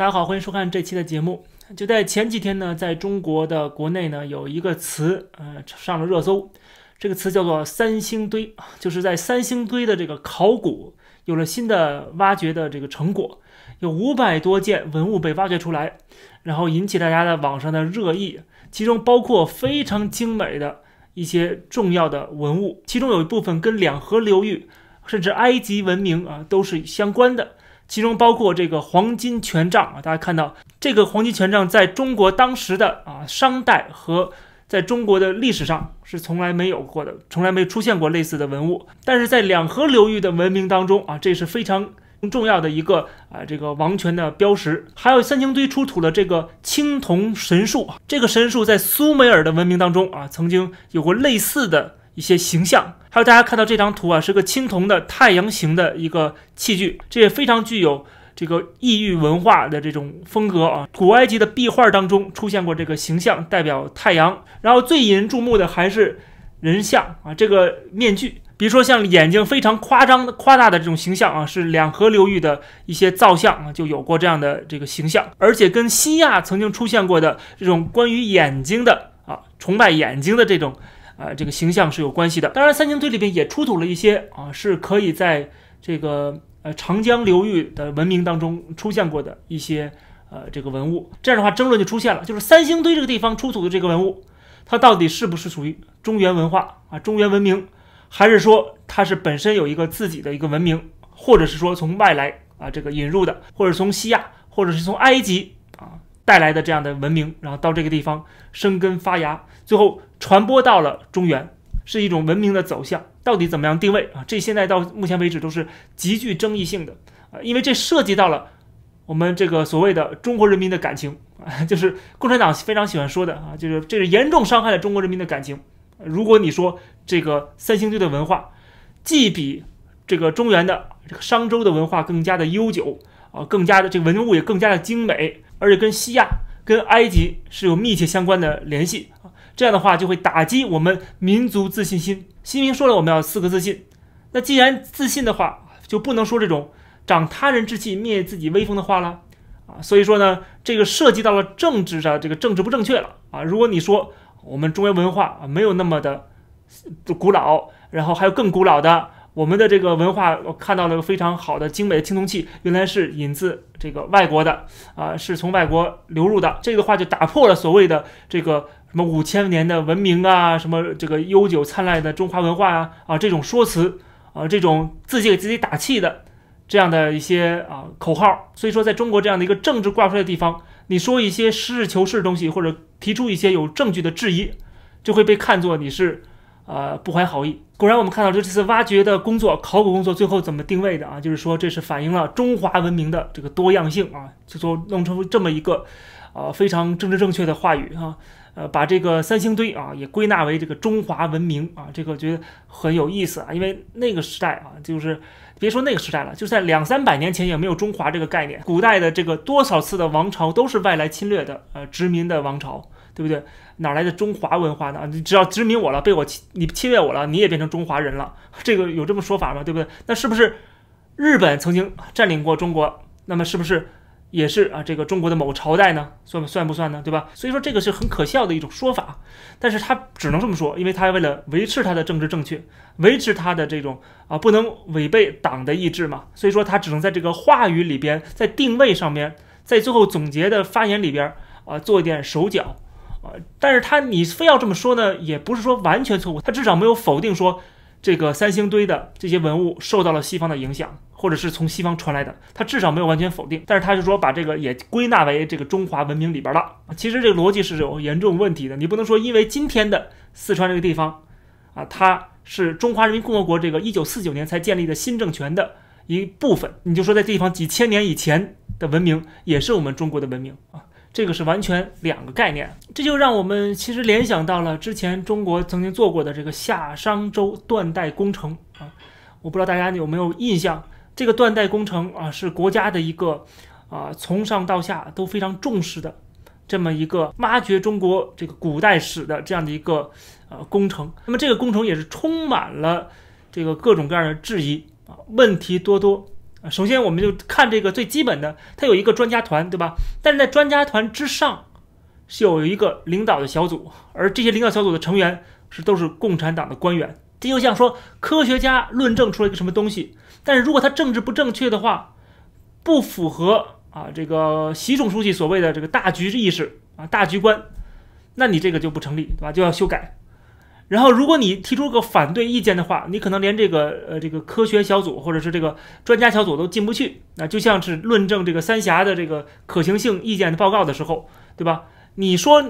大家好，欢迎收看这期的节目。就在前几天呢，在中国的国内呢，有一个词，呃，上了热搜。这个词叫做“三星堆”，就是在三星堆的这个考古有了新的挖掘的这个成果，有五百多件文物被挖掘出来，然后引起大家的网上的热议。其中包括非常精美的一些重要的文物，其中有一部分跟两河流域甚至埃及文明啊都是相关的。其中包括这个黄金权杖啊，大家看到这个黄金权杖在中国当时的啊商代和在中国的历史上是从来没有过的，从来没出现过类似的文物。但是在两河流域的文明当中啊，这是非常重要的一个啊这个王权的标识。还有三星堆出土的这个青铜神树，这个神树在苏美尔的文明当中啊曾经有过类似的。一些形象，还有大家看到这张图啊，是个青铜的太阳形的一个器具，这也非常具有这个异域文化的这种风格啊。古埃及的壁画当中出现过这个形象，代表太阳。然后最引人注目的还是人像啊，这个面具，比如说像眼睛非常夸张的夸大的这种形象啊，是两河流域的一些造像啊，就有过这样的这个形象，而且跟西亚曾经出现过的这种关于眼睛的啊，崇拜眼睛的这种。啊，这个形象是有关系的。当然，三星堆里边也出土了一些啊，是可以在这个呃长江流域的文明当中出现过的一些呃这个文物。这样的话，争论就出现了，就是三星堆这个地方出土的这个文物，它到底是不是属于中原文化啊、中原文明，还是说它是本身有一个自己的一个文明，或者是说从外来啊这个引入的，或者从西亚，或者是从埃及啊带来的这样的文明，然后到这个地方生根发芽，最后。传播到了中原，是一种文明的走向，到底怎么样定位啊？这现在到目前为止都是极具争议性的啊，因为这涉及到了我们这个所谓的中国人民的感情啊，就是共产党非常喜欢说的啊，就是这是严重伤害了中国人民的感情。如果你说这个三星堆的文化，既比这个中原的这个商周的文化更加的悠久啊，更加的这个文物也更加的精美，而且跟西亚、跟埃及是有密切相关的联系啊。这样的话就会打击我们民族自信心。习近平说了，我们要四个自信。那既然自信的话，就不能说这种长他人志气、灭自己威风的话了啊。所以说呢，这个涉及到了政治上这个政治不正确了啊。如果你说我们中原文化啊没有那么的古老，然后还有更古老的。我们的这个文化，我看到了非常好的精美的青铜器，原来是引自这个外国的啊，是从外国流入的。这个话就打破了所谓的这个什么五千年的文明啊，什么这个悠久灿烂的中华文化啊啊这种说辞啊，这种自己给自己打气的这样的一些啊口号。所以说，在中国这样的一个政治挂出来的地方，你说一些实事求是的东西，或者提出一些有证据的质疑，就会被看作你是。呃，不怀好意。果然，我们看到这次挖掘的工作、考古工作最后怎么定位的啊？就是说，这是反映了中华文明的这个多样性啊，就说弄成这么一个，呃，非常政治正确的话语啊。呃，把这个三星堆啊也归纳为这个中华文明啊，这个我觉得很有意思啊。因为那个时代啊，就是别说那个时代了，就在两三百年前也没有中华这个概念。古代的这个多少次的王朝都是外来侵略的，呃，殖民的王朝。对不对？哪来的中华文化呢？你只要殖民我了，被我侵，你侵略我了，你也变成中华人了。这个有这么说法吗？对不对？那是不是日本曾经占领过中国？那么是不是也是啊？这个中国的某朝代呢？算算不算呢？对吧？所以说这个是很可笑的一种说法。但是他只能这么说，因为他为了维持他的政治正确，维持他的这种啊不能违背党的意志嘛。所以说他只能在这个话语里边，在定位上面，在最后总结的发言里边啊做一点手脚。啊，但是他你非要这么说呢，也不是说完全错误，他至少没有否定说这个三星堆的这些文物受到了西方的影响，或者是从西方传来的，他至少没有完全否定。但是他就说把这个也归纳为这个中华文明里边了。其实这个逻辑是有严重问题的，你不能说因为今天的四川这个地方啊，它是中华人民共和国这个一九四九年才建立的新政权的一部分，你就说在地方几千年以前的文明也是我们中国的文明啊。这个是完全两个概念，这就让我们其实联想到了之前中国曾经做过的这个夏商周断代工程啊，我不知道大家有没有印象？这个断代工程啊，是国家的一个啊从上到下都非常重视的这么一个挖掘中国这个古代史的这样的一个呃工程。那么这个工程也是充满了这个各种各样的质疑啊，问题多多啊。首先，我们就看这个最基本的，它有一个专家团，对吧？但是在专家团之上是有一个领导的小组，而这些领导小组的成员是都是共产党的官员。这就像说，科学家论证出了一个什么东西，但是如果他政治不正确的话，不符合啊这个习总书记所谓的这个大局意识啊大局观，那你这个就不成立，对吧？就要修改。然后，如果你提出个反对意见的话，你可能连这个呃这个科学小组或者是这个专家小组都进不去。那就像是论证这个三峡的这个可行性意见的报告的时候，对吧？你说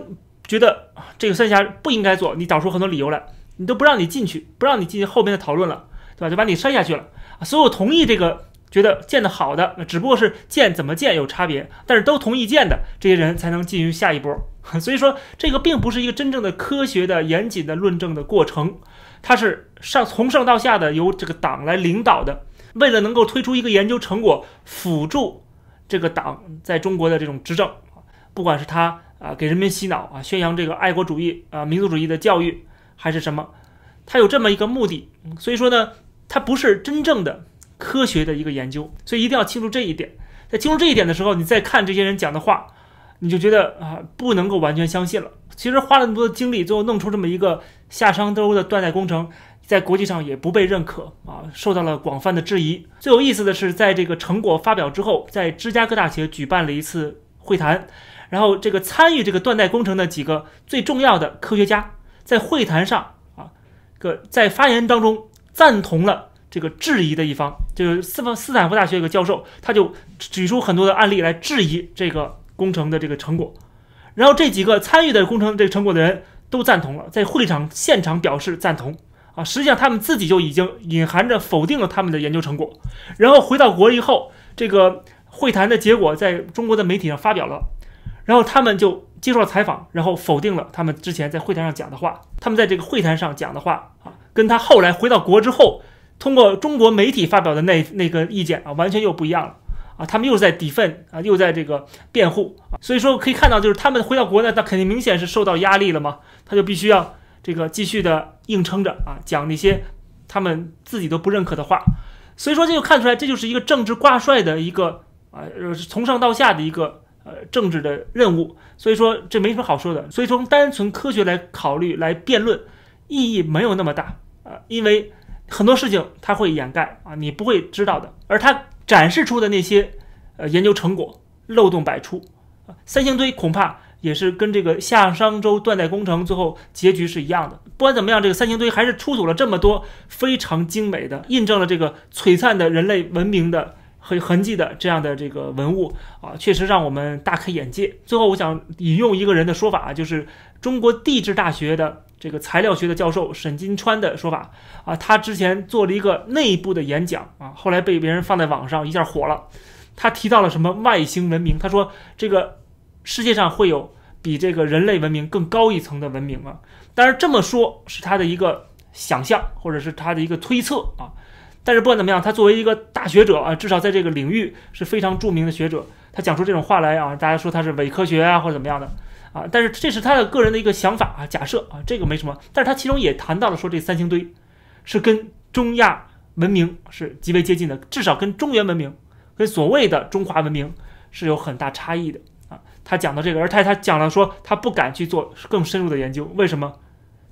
觉得这个三峡不应该做，你找出很多理由来，你都不让你进去，不让你进行后面的讨论了，对吧？就把你删下去了。所有同意这个觉得建的好的，只不过是建怎么建有差别，但是都同意建的这些人才能进入下一波。所以说，这个并不是一个真正的科学的、严谨的论证的过程，它是上从上到下的由这个党来领导的。为了能够推出一个研究成果，辅助这个党在中国的这种执政，不管是他啊给人民洗脑啊，宣扬这个爱国主义啊、民族主义的教育，还是什么，他有这么一个目的。所以说呢，它不是真正的科学的一个研究。所以一定要清楚这一点。在清楚这一点的时候，你再看这些人讲的话。你就觉得啊，不能够完全相信了。其实花了那么多精力，最后弄出这么一个夏商周的断代工程，在国际上也不被认可啊，受到了广泛的质疑。最有意思的是，在这个成果发表之后，在芝加哥大学举办了一次会谈，然后这个参与这个断代工程的几个最重要的科学家，在会谈上啊，个在发言当中赞同了这个质疑的一方，就是斯斯斯坦福大学一个教授，他就举出很多的案例来质疑这个。工程的这个成果，然后这几个参与的工程这个成果的人都赞同了，在会场现场表示赞同啊。实际上他们自己就已经隐含着否定了他们的研究成果。然后回到国以后，这个会谈的结果在中国的媒体上发表了，然后他们就接受了采访，然后否定了他们之前在会谈上讲的话。他们在这个会谈上讲的话，跟他后来回到国之后通过中国媒体发表的那那个意见啊，完全又不一样了。啊，他们又在抵奋啊，又在这个辩护啊，所以说可以看到，就是他们回到国内，那肯定明显是受到压力了嘛，他就必须要这个继续的硬撑着啊，讲那些他们自己都不认可的话，所以说这就看出来，这就是一个政治挂帅的一个啊，呃从上到下的一个呃政治的任务，所以说这没什么好说的，所以从单纯科学来考虑来辩论，意义没有那么大。啊，因为很多事情他会掩盖啊，你不会知道的，而他。展示出的那些呃研究成果漏洞百出啊，三星堆恐怕也是跟这个夏商周断代工程最后结局是一样的。不管怎么样，这个三星堆还是出土了这么多非常精美的，印证了这个璀璨的人类文明的和痕迹的这样的这个文物啊，确实让我们大开眼界。最后，我想引用一个人的说法啊，就是中国地质大学的。这个材料学的教授沈金川的说法啊，他之前做了一个内部的演讲啊，后来被别人放在网上一下火了。他提到了什么外星文明？他说这个世界上会有比这个人类文明更高一层的文明啊。当然这么说是他的一个想象或者是他的一个推测啊。但是不管怎么样，他作为一个大学者啊，至少在这个领域是非常著名的学者，他讲出这种话来啊，大家说他是伪科学啊或者怎么样的。啊，但是这是他的个人的一个想法啊，假设啊，这个没什么。但是他其中也谈到了说，这三星堆是跟中亚文明是极为接近的，至少跟中原文明、跟所谓的中华文明是有很大差异的啊。他讲到这个，而他他讲了说，他不敢去做更深入的研究，为什么？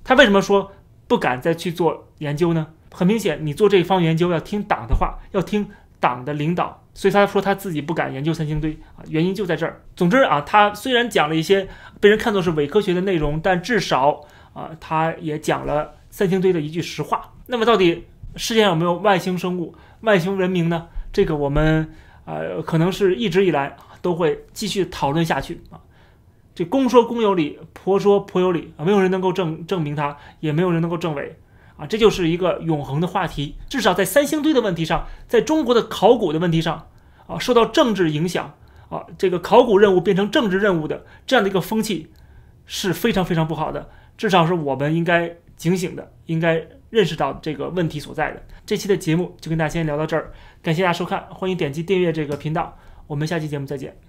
他为什么说不敢再去做研究呢？很明显，你做这一方研究要听党的话，要听。党的领导，所以他说他自己不敢研究三星堆啊，原因就在这儿。总之啊，他虽然讲了一些被人看作是伪科学的内容，但至少啊，他也讲了三星堆的一句实话。那么，到底世界上有没有外星生物、外星文明呢？这个我们呃，可能是一直以来都会继续讨论下去啊。这公说公有理，婆说婆有理啊，没有人能够证证明它，也没有人能够证伪。啊，这就是一个永恒的话题。至少在三星堆的问题上，在中国的考古的问题上，啊，受到政治影响，啊，这个考古任务变成政治任务的这样的一个风气是非常非常不好的。至少是我们应该警醒的，应该认识到这个问题所在的。这期的节目就跟大家先聊到这儿，感谢大家收看，欢迎点击订阅这个频道，我们下期节目再见。